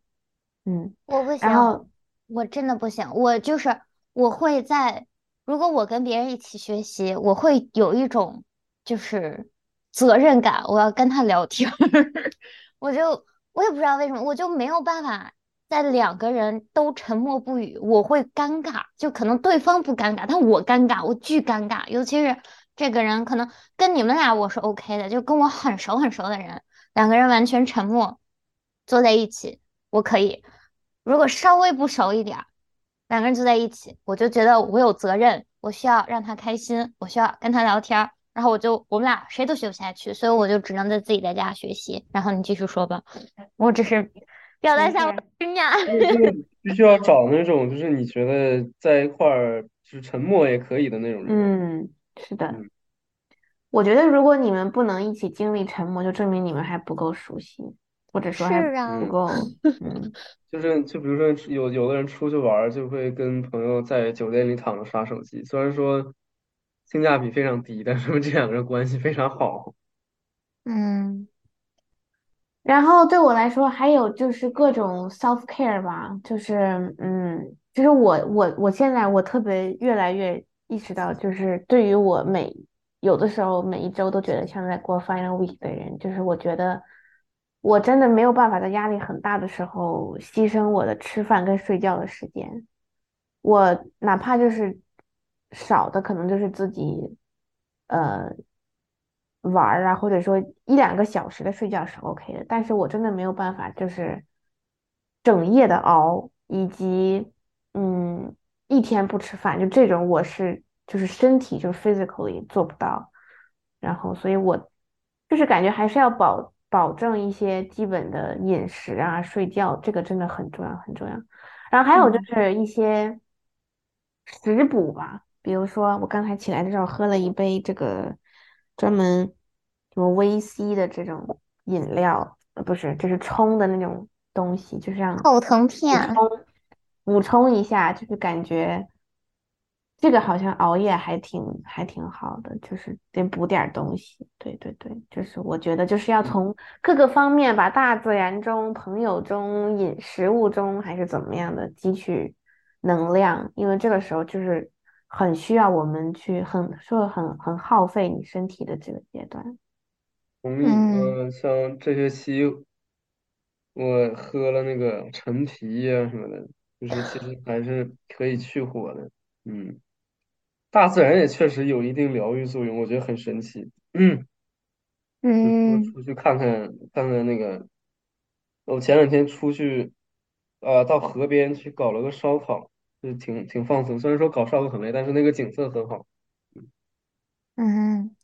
嗯，我不行，然后我真的不行。我就是我会在，如果我跟别人一起学习，我会有一种就是责任感，我要跟他聊天儿，我就我也不知道为什么，我就没有办法在两个人都沉默不语，我会尴尬，就可能对方不尴尬，但我尴尬，我巨尴尬，尤其是这个人可能跟你们俩我是 OK 的，就跟我很熟很熟的人，两个人完全沉默坐在一起，我可以。如果稍微不熟一点儿，两个人坐在一起，我就觉得我有责任，我需要让他开心，我需要跟他聊天儿，然后我就我们俩谁都学不下去，所以我就只能在自己在家学习。然后你继续说吧，我只是表达一下我的经验。必须要找那种，就是你觉得在一块儿就是沉默也可以的那种人。嗯，是的，嗯，我觉得如果你们不能一起经历沉默，就证明你们还不够熟悉，或者说还是啊，不嗯，够，嗯。就是就比如说有有的人出去玩，就会跟朋友在酒店里躺着刷手机，虽然说性价比非常低，但是这两个人关系非常好。嗯然后对我来说，还有就是各种 self care 吧，就是嗯，就是我我我现在我特别越来越意识到，就是对于我每有的时候每一周都觉得像在过 final week 的人，就是我觉得我真的没有办法在压力很大的时候牺牲我的吃饭跟睡觉的时间，我哪怕就是少的，可能就是自己呃玩儿啊，或者说一两个小时的睡觉是 OK 的，但是我真的没有办法，就是整夜的熬，以及嗯一天不吃饭，就这种我是就是身体就 physically 做不到，然后所以我就是感觉还是要保保证一些基本的饮食啊，睡觉，这个真的很重要很重要。然后还有就嗯是一些食补吧，比如说我刚才起来的时候喝了一杯这个专门什么维 C 的这种饮料，呃，不是，就是冲的那种东西，就是让后藤补片，充补充一下，就是感觉这个好像熬夜还挺还挺好的，就是得补点儿东西。对对对，就是我觉得就是要从各个方面把大自然中、朋友中、饮食物中还是怎么样的汲取能量，因为这个时候就是很需要我们去很说很很耗费你身体的这个阶段。同意。嗯呃，像这学期我喝了那个陈皮呀、什么的，就是其实还是可以去火的。嗯，大自然也确实有一定疗愈作用，我觉得很神奇。嗯，嗯出去看看看看那个，我前两天出去，呃，到河边去搞了个烧烤，就挺挺放松。虽然说搞烧烤很累，但是那个景色很好。嗯。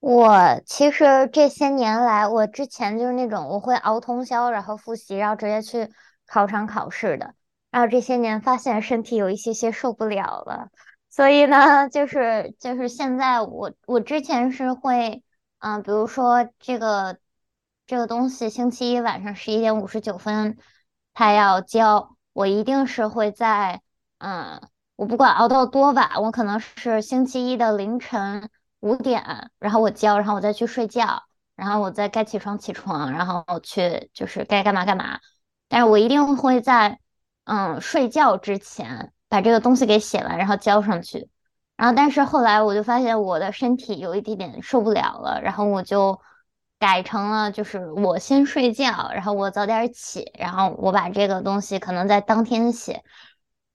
我其实这些年来，我之前就是那种我会熬通宵，然后复习，然后直接去考场考试的。然后这些年发现身体有一些些受不了了，所以呢，就是就是现在我我之前是会，嗯、比如说这个这个东西星期一晚上十一点五十九分他要交，我一定是会在嗯。我不管熬到多晚，我可能是星期一的凌晨五点，然后我交，然后我再去睡觉。然后我再该起床起床，然后去就是该干嘛干嘛。但是我一定会在嗯睡觉之前把这个东西给写完，然后交上去。然后但是后来我就发现我的身体有一点点受不了了，然后我就改成了就是我先睡觉，然后我早点起，然后我把这个东西可能在当天写。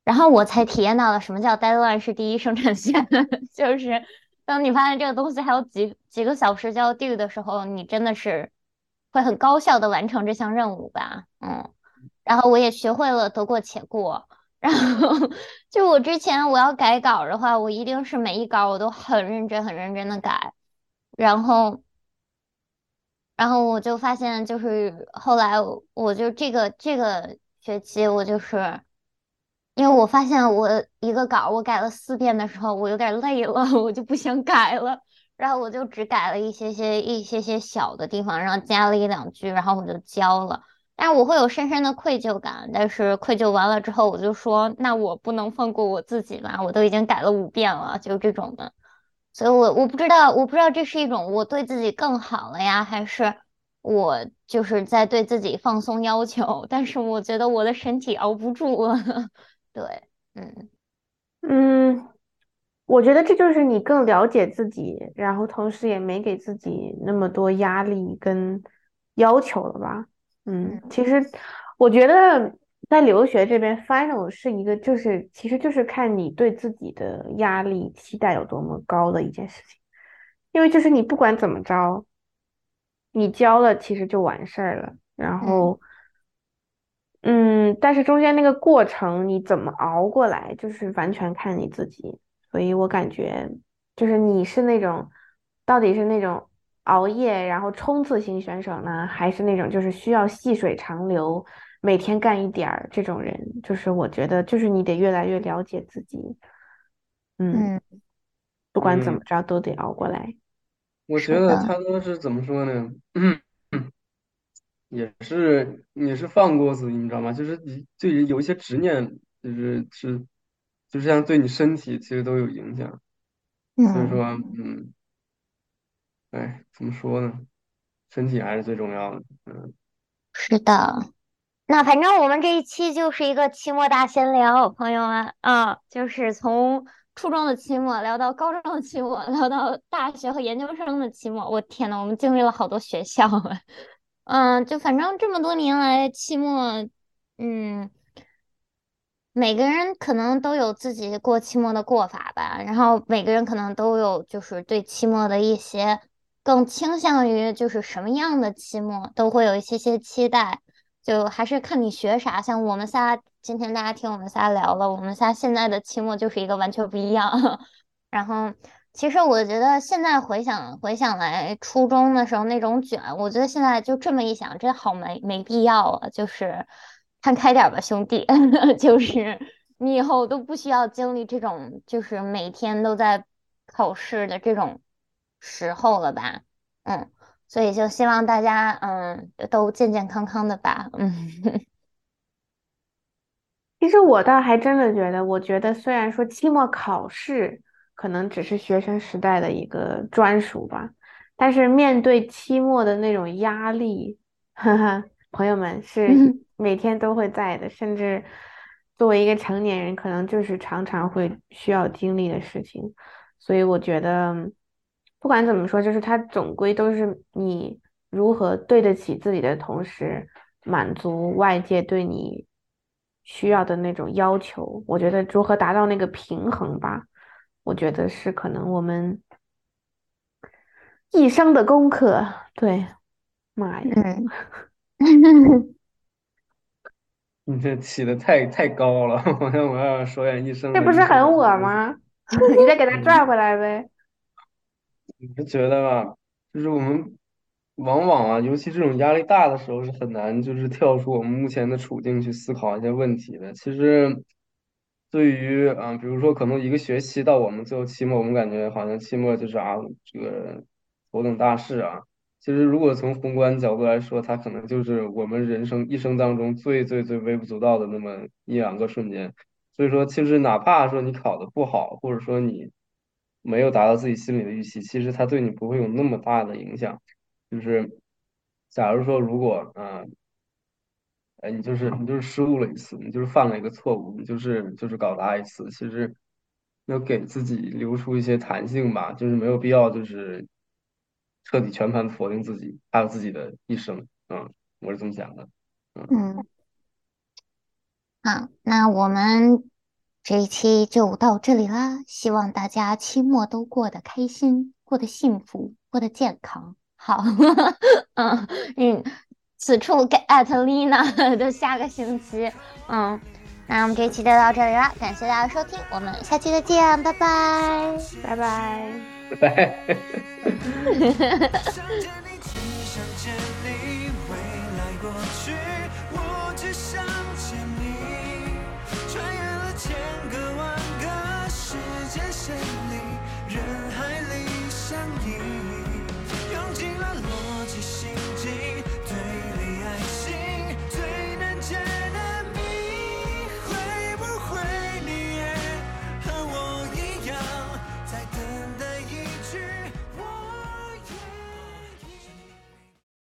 然后我才体验到了什么叫 deadline 是第一生产线，就是当你发现这个东西还有几几个小时就要 due 的时候，你真的是会很高效的完成这项任务吧，嗯。然后我也学会了得过且过，然后就我之前我要改稿的话，我一定是每一稿我都很认真很认真的改，然后然后我就发现就是后来我就这个这个学期我就是。因为我发现我一个稿我改了四遍的时候，我有点累了，我就不想改了，然后我就只改了一些些一些些小的地方，然后加了一两句，然后我就交了。但我会有深深的愧疚感，但是愧疚完了之后，我就说，那我不能放过我自己吧？我都已经改了五遍了，就这种的。所以我我不知道，我不知道这是一种我对自己更好了呀，还是我就是在对自己放松要求？但是我觉得我的身体熬不住了。对，嗯嗯，我觉得这就是你更了解自己，然后同时也没给自己那么多压力跟要求了吧？嗯，其实我觉得在留学这边，final 是一个，就是其实就是看你对自己的压力期待有多么高的一件事情，因为就是你不管怎么着，你交了其实就完事儿了，然后。嗯，但是中间那个过程你怎么熬过来，就是完全看你自己。所以我感觉，就是你是那种，到底是那种熬夜然后冲刺型选手呢，还是那种就是需要细水长流，每天干一点儿这种人？就是我觉得，就是你得越来越了解自己。嗯，不管怎么着都得熬过来。我觉得他都是怎么说呢？也是，也是放过自己，你知道吗？就是你对于有一些执念，就是是，就是像对你身体其实都有影响。所以说，嗯，哎，怎么说呢？身体还是最重要的。嗯，是的。那反正我们这一期就是一个期末大闲聊，朋友们啊，就是从初中的期末聊到高中的期末，聊到大学和研究生的期末。我天呐，我们经历了好多学校啊。嗯，就反正这么多年来，期末，嗯，每个人可能都有自己过期末的过法吧。然后每个人可能都有就是对期末的一些更倾向于就是什么样的期末都会有一些些期待。就还是看你学啥。像我们仨今天大家听我们仨聊了，我们仨现在的期末就是一个完全不一样。然后。其实我觉得现在回想回想来，初中的时候那种卷，我觉得现在就这么一想，真好没没必要啊。就是看开点吧，兄弟。就是你以后都不需要经历这种，就是每天都在考试的这种时候了吧？嗯，所以就希望大家嗯都健健康康的吧。嗯，其实我倒还真的觉得，我觉得虽然说期末考试。可能只是学生时代的一个专属吧，但是面对期末的那种压力，哈哈，朋友们是每天都会在的，甚至作为一个成年人，可能就是常常会需要经历的事情。所以我觉得，不管怎么说，就是它总归都是你如何对得起自己的同时，满足外界对你需要的那种要求。我觉得如何达到那个平衡吧。我觉得是可能我们一生的功课。对，妈呀！你这起的太太高了，好像我要说点一生。这不是很我吗？你再给他拽回来呗。你不觉得吗？就是我们往往啊，尤其这种压力大的时候，是很难就是跳出我们目前的处境去思考一些问题的。其实。对于啊，比如说可能一个学期到我们最后期末，我们感觉好像期末就是啊，这个头等大事啊。其实如果从宏观角度来说，它可能就是我们人生一生当中最最最微不足道的那么一两个瞬间。所以说，其实哪怕说你考的不好，或者说你没有达到自己心里的预期，其实它对你不会有那么大的影响。就是假如说如果嗯。哎，你就是你就是失误了一次，你就是犯了一个错误，你就是就是搞砸一次，其实要给自己留出一些弹性吧，就是没有必要就是彻底全盘否定自己，还有自己的一生，嗯，我是这么想的，嗯，嗯，好，那我们这一期就到这里啦，希望大家期末都过得开心，过得幸福，过得健康。好，嗯嗯，此处给艾特丽娜的下个星期，嗯，那我们这一期就到这里啦，感谢大家收听，我们下期再见，拜拜。拜拜。拜拜。say